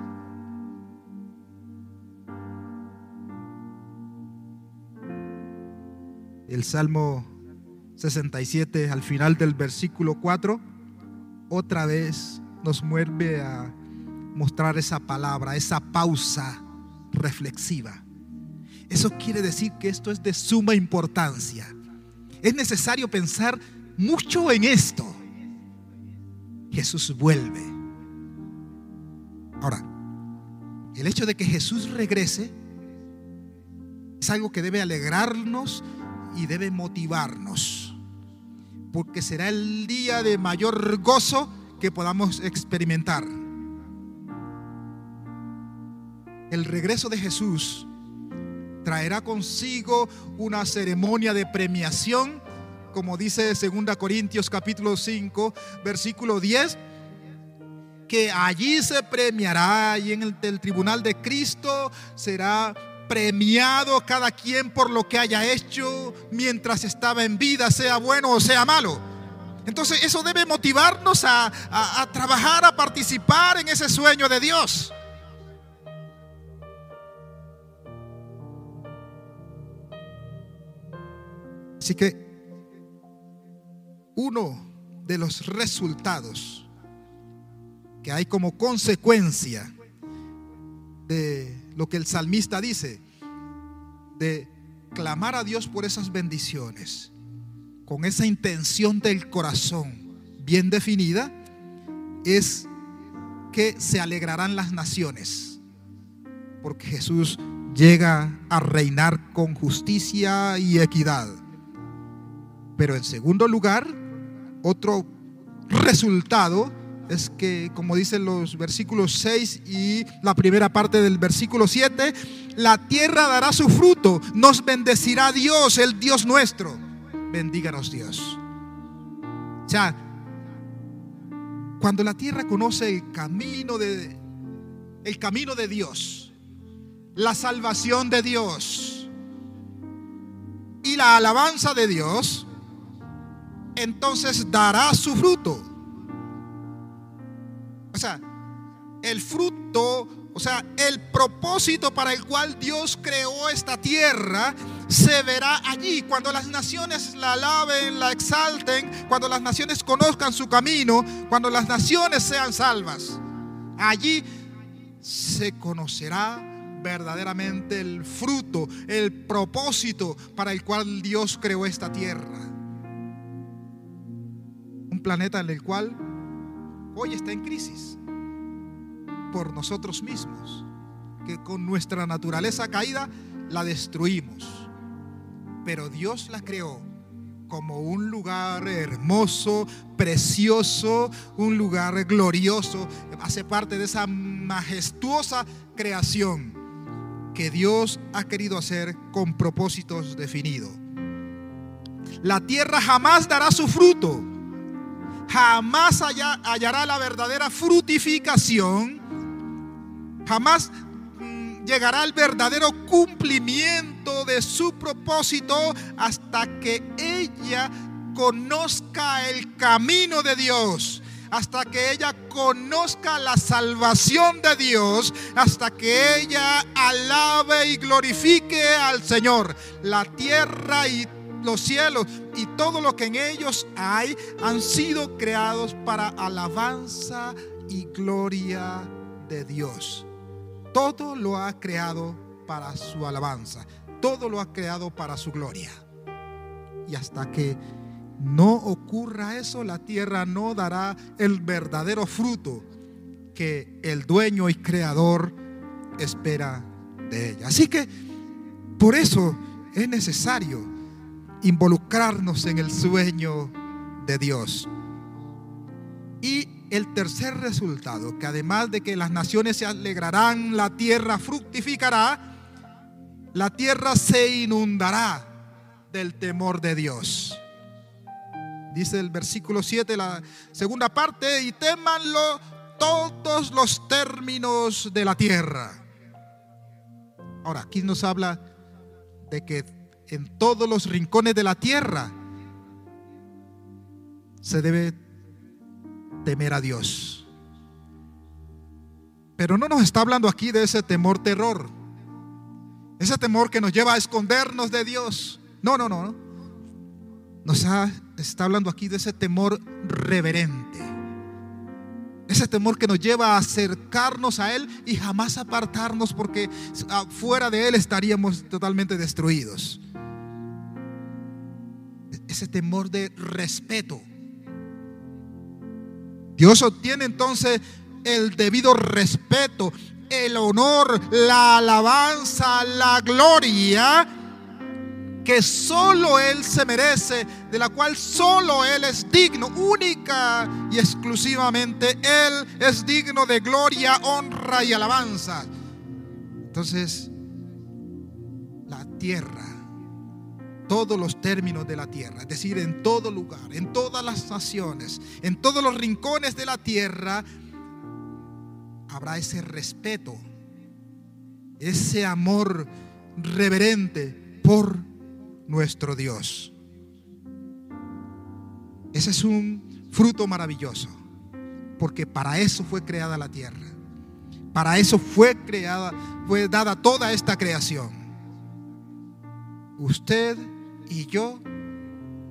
El Salmo 67 al final del versículo 4 otra vez nos vuelve a mostrar esa palabra, esa pausa reflexiva. Eso quiere decir que esto es de suma importancia. Es necesario pensar mucho en esto. Jesús vuelve. Ahora, el hecho de que Jesús regrese es algo que debe alegrarnos y debe motivarnos. Porque será el día de mayor gozo que podamos experimentar. El regreso de Jesús traerá consigo una ceremonia de premiación, como dice 2 Corintios capítulo 5, versículo 10, que allí se premiará y en el, el tribunal de Cristo será premiado cada quien por lo que haya hecho mientras estaba en vida, sea bueno o sea malo. Entonces eso debe motivarnos a, a, a trabajar, a participar en ese sueño de Dios. Así que uno de los resultados que hay como consecuencia de lo que el salmista dice, de clamar a Dios por esas bendiciones, con esa intención del corazón bien definida, es que se alegrarán las naciones, porque Jesús llega a reinar con justicia y equidad. Pero en segundo lugar, otro resultado es que, como dicen los versículos 6 y la primera parte del versículo 7, la tierra dará su fruto, nos bendecirá Dios, el Dios nuestro. Bendíganos Dios. O sea, cuando la tierra conoce el camino de el camino de Dios, la salvación de Dios y la alabanza de Dios, entonces dará su fruto. O sea, el fruto, o sea, el propósito para el cual Dios creó esta tierra se verá allí. Cuando las naciones la alaben, la exalten, cuando las naciones conozcan su camino, cuando las naciones sean salvas. Allí se conocerá verdaderamente el fruto, el propósito para el cual Dios creó esta tierra. Un planeta en el cual hoy está en crisis. por nosotros mismos, que con nuestra naturaleza caída la destruimos. Pero Dios la creó como un lugar hermoso, precioso, un lugar glorioso. Hace parte de esa majestuosa creación que Dios ha querido hacer con propósitos definidos. La tierra jamás dará su fruto, jamás hallará la verdadera frutificación, jamás mm, llegará al verdadero cumplimiento de su propósito hasta que ella conozca el camino de Dios, hasta que ella conozca la salvación de Dios, hasta que ella alabe y glorifique al Señor. La tierra y los cielos y todo lo que en ellos hay han sido creados para alabanza y gloria de Dios. Todo lo ha creado para su alabanza. Todo lo ha creado para su gloria. Y hasta que no ocurra eso, la tierra no dará el verdadero fruto que el dueño y creador espera de ella. Así que por eso es necesario involucrarnos en el sueño de Dios. Y el tercer resultado, que además de que las naciones se alegrarán, la tierra fructificará, la tierra se inundará del temor de Dios. Dice el versículo 7, la segunda parte, y temanlo todos los términos de la tierra. Ahora, aquí nos habla de que en todos los rincones de la tierra se debe temer a Dios. Pero no nos está hablando aquí de ese temor terror. Ese temor que nos lleva a escondernos de Dios. No, no, no. Nos está hablando aquí de ese temor reverente. Ese temor que nos lleva a acercarnos a Él y jamás apartarnos porque fuera de Él estaríamos totalmente destruidos. Ese temor de respeto. Dios obtiene entonces el debido respeto, el honor, la alabanza, la gloria que solo Él se merece, de la cual solo Él es digno, única y exclusivamente Él es digno de gloria, honra y alabanza. Entonces, la tierra, todos los términos de la tierra, es decir, en todo lugar, en todas las naciones, en todos los rincones de la tierra, habrá ese respeto, ese amor reverente por nuestro Dios. Ese es un fruto maravilloso, porque para eso fue creada la tierra. Para eso fue creada, fue dada toda esta creación. Usted y yo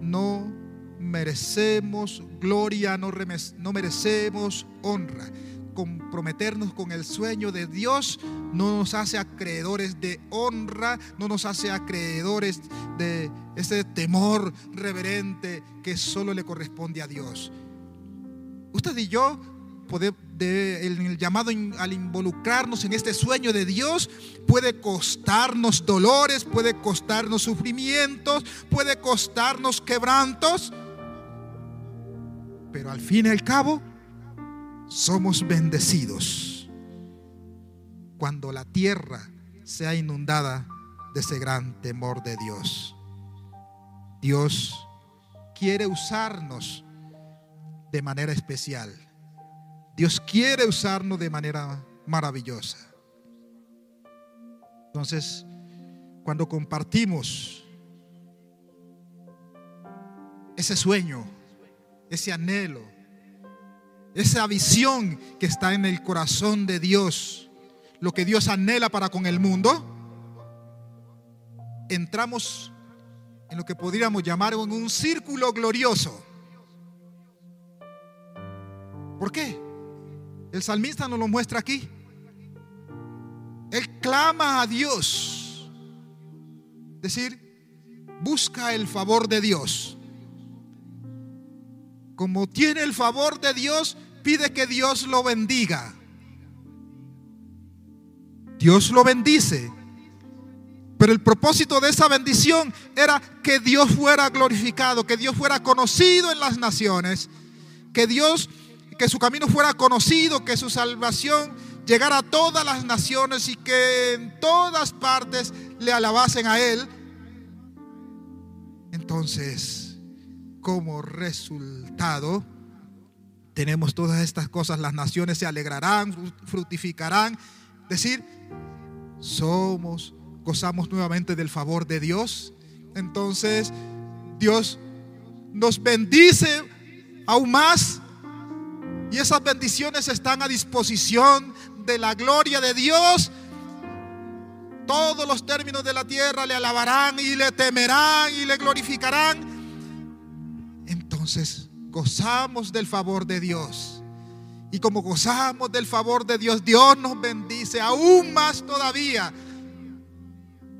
no merecemos gloria, no, no merecemos honra comprometernos con el sueño de Dios no nos hace acreedores de honra, no nos hace acreedores de ese temor reverente que solo le corresponde a Dios. Usted y yo, en el llamado al involucrarnos en este sueño de Dios, puede costarnos dolores, puede costarnos sufrimientos, puede costarnos quebrantos, pero al fin y al cabo, somos bendecidos cuando la tierra sea inundada de ese gran temor de Dios. Dios quiere usarnos de manera especial. Dios quiere usarnos de manera maravillosa. Entonces, cuando compartimos ese sueño, ese anhelo, esa visión que está en el corazón de Dios, lo que Dios anhela para con el mundo, entramos en lo que podríamos llamar un círculo glorioso. ¿Por qué? El salmista nos lo muestra aquí. Él clama a Dios. Es decir, busca el favor de Dios. Como tiene el favor de Dios, pide que Dios lo bendiga. Dios lo bendice. Pero el propósito de esa bendición era que Dios fuera glorificado, que Dios fuera conocido en las naciones, que Dios, que su camino fuera conocido, que su salvación llegara a todas las naciones y que en todas partes le alabasen a Él. Entonces, como resultado, tenemos todas estas cosas, las naciones se alegrarán, frutificarán. Decir, somos, gozamos nuevamente del favor de Dios. Entonces, Dios nos bendice aún más y esas bendiciones están a disposición de la gloria de Dios. Todos los términos de la tierra le alabarán y le temerán y le glorificarán. Entonces gozamos del favor de Dios. Y como gozamos del favor de Dios, Dios nos bendice aún más todavía.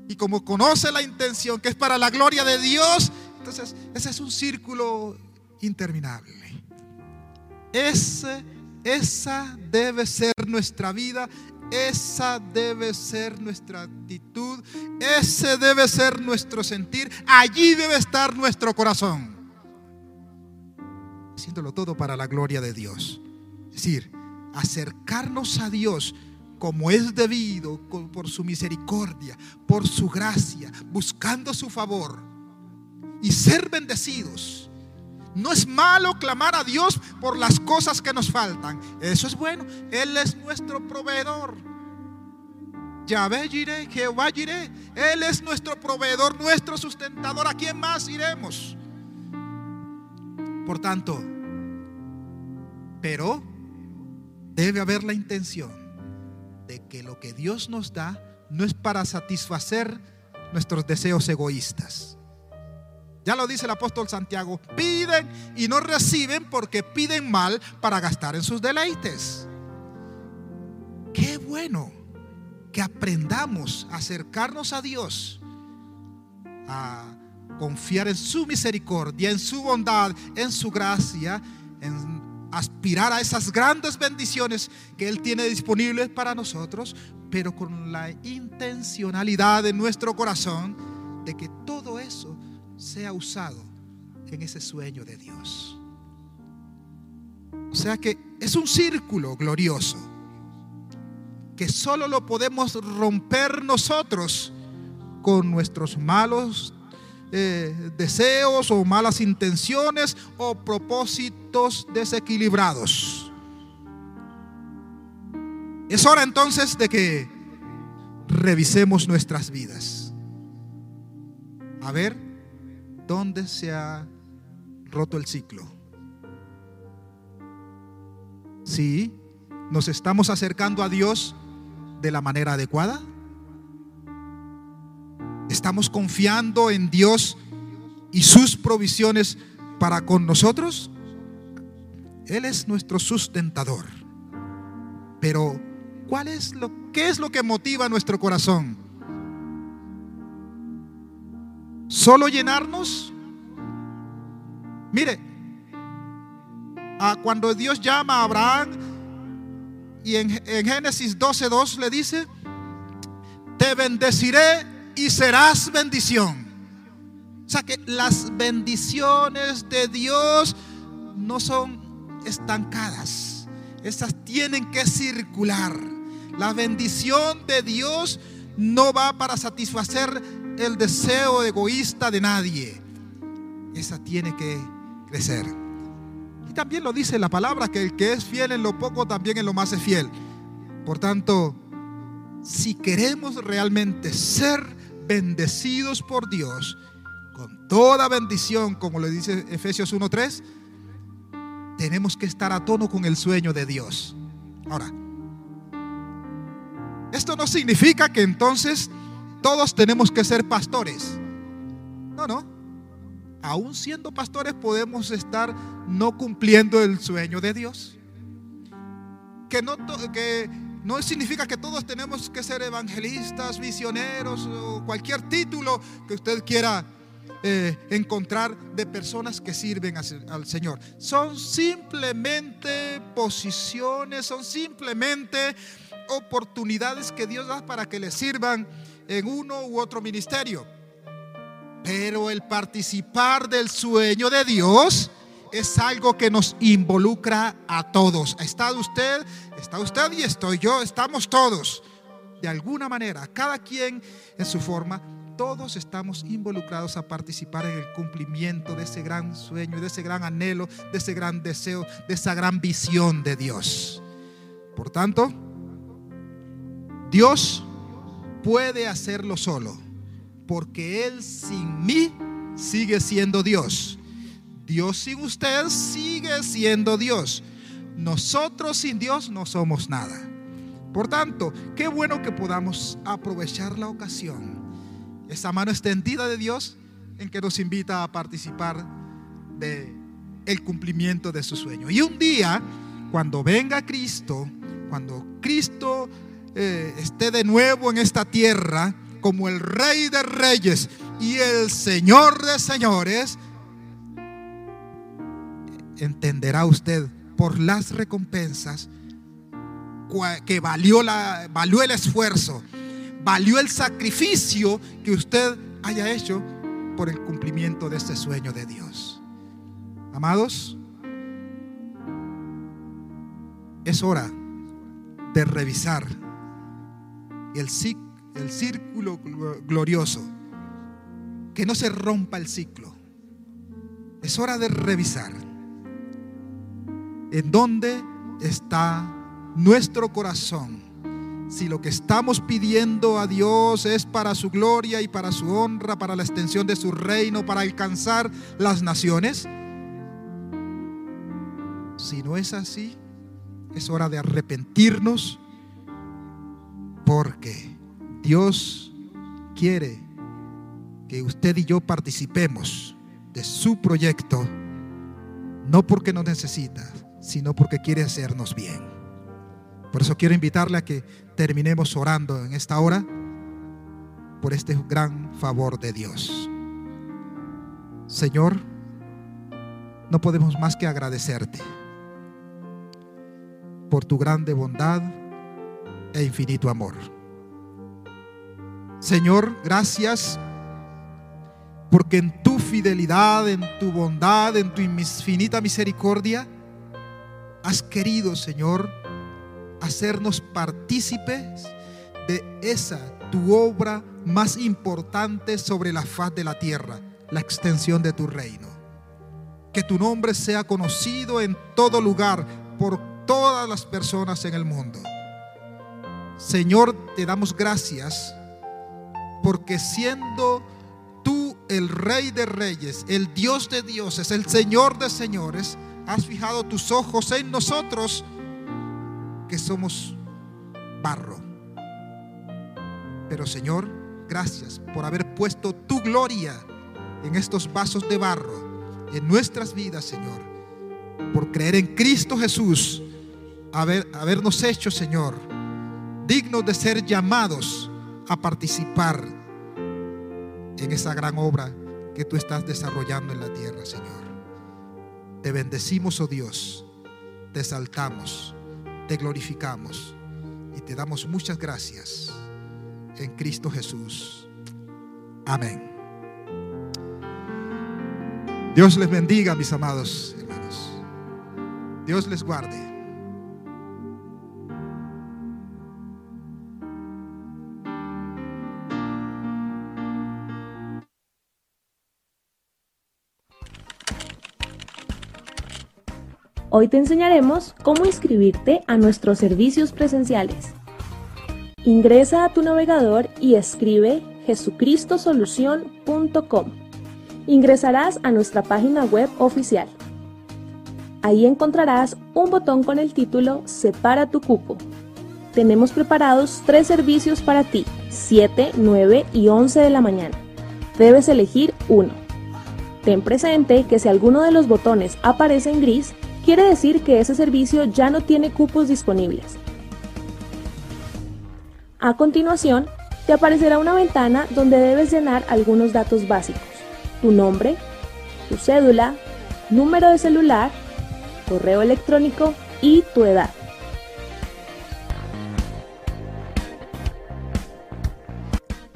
Y como conoce la intención que es para la gloria de Dios, entonces ese es un círculo interminable. Esa debe ser nuestra vida, esa debe ser nuestra actitud, ese debe ser nuestro sentir, allí debe estar nuestro corazón. Haciéndolo todo para la gloria de Dios. Es decir, acercarnos a Dios como es debido, por su misericordia, por su gracia, buscando su favor y ser bendecidos. No es malo clamar a Dios por las cosas que nos faltan. Eso es bueno. Él es nuestro proveedor. Yahvé iré, Jehová iré. Él es nuestro proveedor, nuestro sustentador. ¿A quién más iremos? Por tanto, pero debe haber la intención de que lo que Dios nos da no es para satisfacer nuestros deseos egoístas. Ya lo dice el apóstol Santiago, piden y no reciben porque piden mal para gastar en sus deleites. Qué bueno que aprendamos a acercarnos a Dios, a confiar en su misericordia, en su bondad, en su gracia, en aspirar a esas grandes bendiciones que Él tiene disponibles para nosotros, pero con la intencionalidad de nuestro corazón de que todo eso sea usado en ese sueño de Dios. O sea que es un círculo glorioso que solo lo podemos romper nosotros con nuestros malos eh, deseos o malas intenciones o propósitos desequilibrados. Es hora entonces de que revisemos nuestras vidas. A ver dónde se ha roto el ciclo. Si nos estamos acercando a Dios de la manera adecuada. ¿Estamos confiando en Dios y sus provisiones para con nosotros? Él es nuestro sustentador. Pero ¿cuál es lo qué es lo que motiva nuestro corazón? ¿Solo llenarnos? Mire, a cuando Dios llama a Abraham y en, en Génesis 12:2 le dice, te bendeciré y serás bendición. O sea que las bendiciones de Dios no son estancadas. Esas tienen que circular. La bendición de Dios no va para satisfacer el deseo egoísta de nadie. Esa tiene que crecer. Y también lo dice la palabra, que el que es fiel en lo poco, también en lo más es fiel. Por tanto, si queremos realmente ser bendecidos por Dios con toda bendición, como le dice Efesios 1.3, tenemos que estar a tono con el sueño de Dios. Ahora, esto no significa que entonces todos tenemos que ser pastores. No, no. Aún siendo pastores podemos estar no cumpliendo el sueño de Dios. Que no, que no significa que todos tenemos que ser evangelistas, misioneros o cualquier título que usted quiera eh, encontrar de personas que sirven al Señor. Son simplemente posiciones, son simplemente oportunidades que Dios da para que le sirvan en uno u otro ministerio. Pero el participar del sueño de Dios es algo que nos involucra a todos. Está usted, está usted y estoy yo, estamos todos. De alguna manera, cada quien en su forma, todos estamos involucrados a participar en el cumplimiento de ese gran sueño, de ese gran anhelo, de ese gran deseo, de esa gran visión de Dios. Por tanto, Dios puede hacerlo solo, porque Él sin mí sigue siendo Dios. Dios sin usted sigue siendo Dios. Nosotros sin Dios no somos nada. Por tanto, qué bueno que podamos aprovechar la ocasión, esa mano extendida de Dios en que nos invita a participar de el cumplimiento de su sueño. Y un día, cuando venga Cristo, cuando Cristo eh, esté de nuevo en esta tierra como el Rey de Reyes y el Señor de Señores, entenderá usted por las recompensas que valió, la, valió el esfuerzo, valió el sacrificio que usted haya hecho por el cumplimiento de este sueño de Dios. Amados, es hora de revisar el, el círculo glorioso, que no se rompa el ciclo. Es hora de revisar en dónde está nuestro corazón. Si lo que estamos pidiendo a Dios es para su gloria y para su honra, para la extensión de su reino, para alcanzar las naciones. Si no es así, es hora de arrepentirnos porque Dios quiere que usted y yo participemos de su proyecto, no porque nos necesita, sino porque quiere hacernos bien. Por eso quiero invitarle a que terminemos orando en esta hora por este gran favor de Dios. Señor, no podemos más que agradecerte por tu grande bondad e infinito amor. Señor, gracias porque en tu fidelidad, en tu bondad, en tu infinita misericordia, has querido, Señor, hacernos partícipes de esa tu obra más importante sobre la faz de la tierra, la extensión de tu reino. Que tu nombre sea conocido en todo lugar por todas las personas en el mundo. Señor, te damos gracias porque siendo tú el rey de reyes, el Dios de dioses, el Señor de señores, has fijado tus ojos en nosotros que somos barro. Pero Señor, gracias por haber puesto tu gloria en estos vasos de barro, en nuestras vidas, Señor. Por creer en Cristo Jesús, haber, habernos hecho, Señor, dignos de ser llamados a participar en esa gran obra que tú estás desarrollando en la tierra, Señor. Te bendecimos, oh Dios, te exaltamos, te glorificamos y te damos muchas gracias en Cristo Jesús. Amén. Dios les bendiga, mis amados hermanos. Dios les guarde. Hoy te enseñaremos cómo inscribirte a nuestros servicios presenciales. Ingresa a tu navegador y escribe jesucristosolución.com. Ingresarás a nuestra página web oficial. Ahí encontrarás un botón con el título Separa tu cupo. Tenemos preparados tres servicios para ti, 7, 9 y 11 de la mañana. Debes elegir uno. Ten presente que si alguno de los botones aparece en gris, quiere decir que ese servicio ya no tiene cupos disponibles. A continuación, te aparecerá una ventana donde debes llenar algunos datos básicos. Tu nombre, tu cédula, número de celular, correo electrónico y tu edad.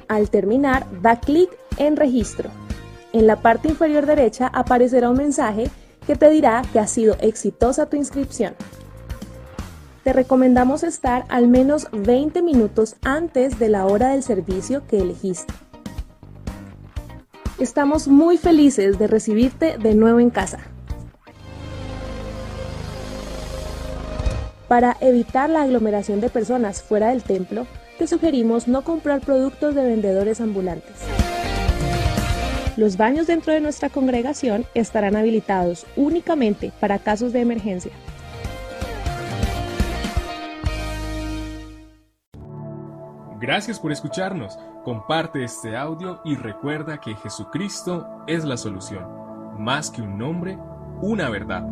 Al terminar, da clic en Registro. En la parte inferior derecha aparecerá un mensaje que te dirá que ha sido exitosa tu inscripción. Te recomendamos estar al menos 20 minutos antes de la hora del servicio que elegiste. Estamos muy felices de recibirte de nuevo en casa. Para evitar la aglomeración de personas fuera del templo, te sugerimos no comprar productos de vendedores ambulantes. Los baños dentro de nuestra congregación estarán habilitados únicamente para casos de emergencia. Gracias por escucharnos. Comparte este audio y recuerda que Jesucristo es la solución. Más que un nombre, una verdad.